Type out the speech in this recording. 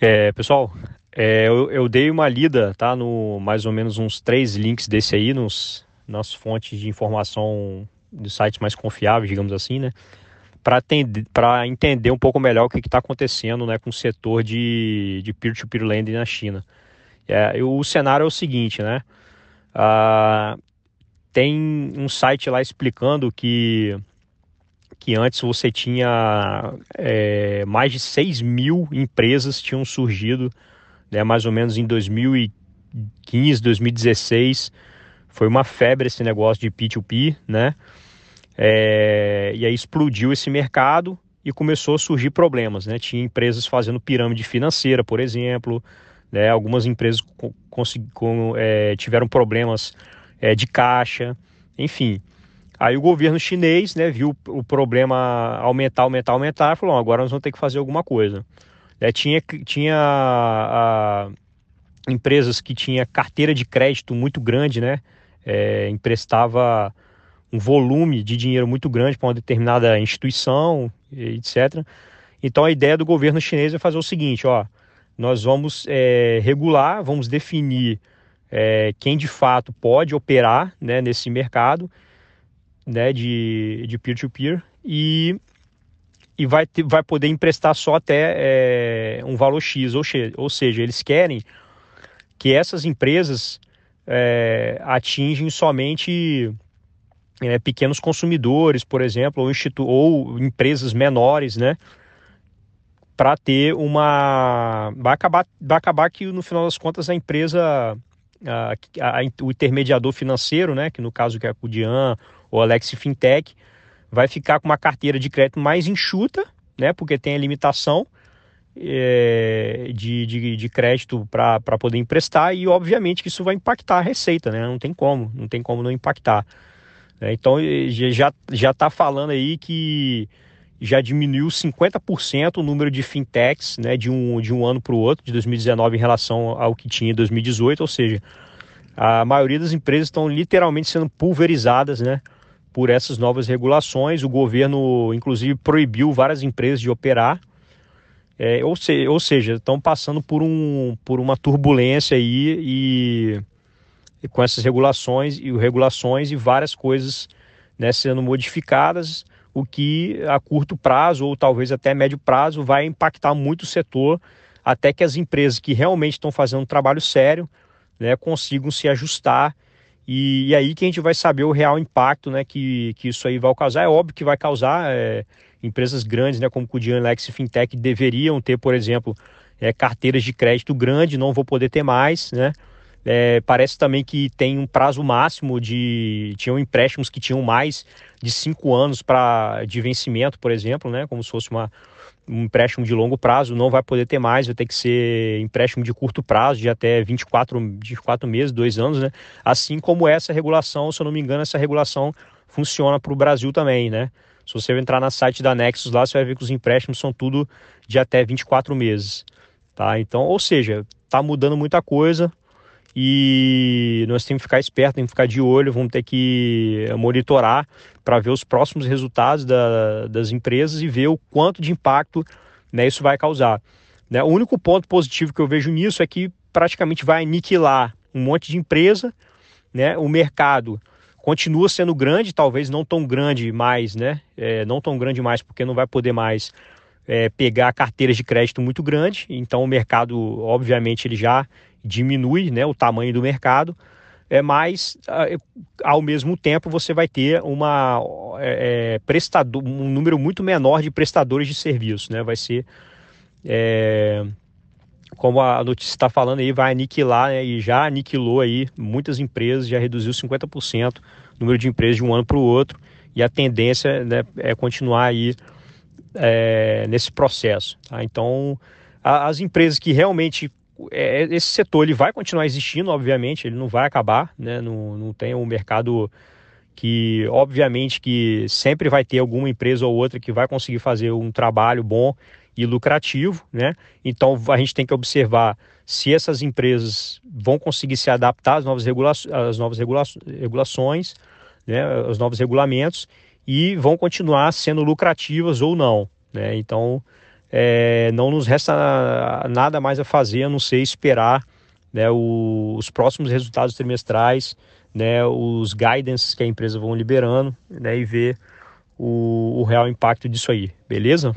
É, pessoal, é, eu, eu, dei uma lida, tá? No mais ou menos uns três links desse aí, nos, nas fontes de informação de sites mais confiáveis, digamos assim, né? Para entender um pouco melhor o que está acontecendo né, com o setor de peer-to-peer -peer lending na China. É, o cenário é o seguinte, né? Ah, tem um site lá explicando que que antes você tinha é, mais de 6 mil empresas tinham surgido, né, mais ou menos em 2015, 2016. Foi uma febre esse negócio de P2P, né? É, e aí explodiu esse mercado e começou a surgir problemas, né? Tinha empresas fazendo pirâmide financeira, por exemplo, né? Algumas empresas com, com, é, tiveram problemas é, de caixa, enfim. Aí o governo chinês né, viu o problema aumentar, aumentar, aumentar, falou: agora nós vamos ter que fazer alguma coisa. É, tinha tinha a, empresas que tinha carteira de crédito muito grande, né? É, emprestava um volume de dinheiro muito grande para uma determinada instituição, etc. Então a ideia do governo chinês é fazer o seguinte: ó, nós vamos é, regular, vamos definir é, quem de fato pode operar né, nesse mercado né, de, peer-to-peer e, e vai, ter, vai poder emprestar só até é, um valor X, ou, ou seja, eles querem que essas empresas é, atingem somente é, pequenos consumidores, por exemplo, ou, institu ou empresas menores, né? Para ter uma. Vai acabar, vai acabar que no final das contas a empresa, a, a, o intermediador financeiro, né? Que no caso que é a Cudian o Alex Fintech, vai ficar com uma carteira de crédito mais enxuta, né, porque tem a limitação é, de, de, de, crédito para poder emprestar e obviamente que isso vai impactar a receita, né, não tem como, não tem como não impactar. É, então já já está falando aí que já diminuiu 50% o número de fintechs né, de, um, de um ano para o outro, de 2019 em relação ao que tinha em 2018, ou seja, a maioria das empresas estão literalmente sendo pulverizadas né, por essas novas regulações. O governo, inclusive, proibiu várias empresas de operar. É, ou, se, ou, seja, estão passando por, um, por uma turbulência aí e, e, com essas regulações e regulações e várias coisas né, sendo modificadas, o que a curto prazo ou talvez até médio prazo vai impactar muito o setor, até que as empresas que realmente estão fazendo um trabalho sério né, consigam se ajustar e, e, aí que a gente vai saber o real impacto né, que, que isso aí vai causar. É óbvio que vai causar é, empresas grandes, né, como Cudian, Lex e Fintech, deveriam ter, por exemplo, é, carteiras de crédito grande, não vou poder ter mais, né? É, parece também que tem um prazo máximo de. Tinham empréstimos que tinham mais de cinco anos para de vencimento, por exemplo, né? Como se fosse uma, um empréstimo de longo prazo, não vai poder ter mais, vai ter que ser empréstimo de curto prazo, de até 24, 24 meses, dois anos, né? Assim como essa regulação, se eu não me engano, essa regulação funciona para o Brasil também, né? Se você entrar na site da Nexus lá, você vai ver que os empréstimos são tudo de até 24 meses, tá? Então, ou seja, tá mudando muita coisa e nós temos que ficar esperto, temos que ficar de olho, vamos ter que monitorar para ver os próximos resultados da, das empresas e ver o quanto de impacto né, isso vai causar. Né? O único ponto positivo que eu vejo nisso é que praticamente vai aniquilar um monte de empresa, né? o mercado continua sendo grande, talvez não tão grande mais, né? É, não tão grande mais porque não vai poder mais é, pegar carteiras de crédito muito grande, então o mercado, obviamente, ele já diminui né, o tamanho do mercado, é, mas ao mesmo tempo você vai ter uma, é, é, prestador, um número muito menor de prestadores de serviços. Né? Vai ser, é, como a notícia está falando aí, vai aniquilar né, e já aniquilou aí muitas empresas, já reduziu 50% o número de empresas de um ano para o outro e a tendência né, é continuar aí é, nesse processo. Tá? Então, a, as empresas que realmente é, esse setor ele vai continuar existindo, obviamente, ele não vai acabar, né? Não, não tem um mercado que, obviamente, que sempre vai ter alguma empresa ou outra que vai conseguir fazer um trabalho bom e lucrativo, né? Então a gente tem que observar se essas empresas vão conseguir se adaptar às novas, regula às novas regula regulações, né? aos novos regulamentos e vão continuar sendo lucrativas ou não, né? Então é, não nos resta nada mais a fazer a não ser esperar né, o, os próximos resultados trimestrais, né, os guidance que a empresa vão liberando né, e ver o, o real impacto disso aí, beleza?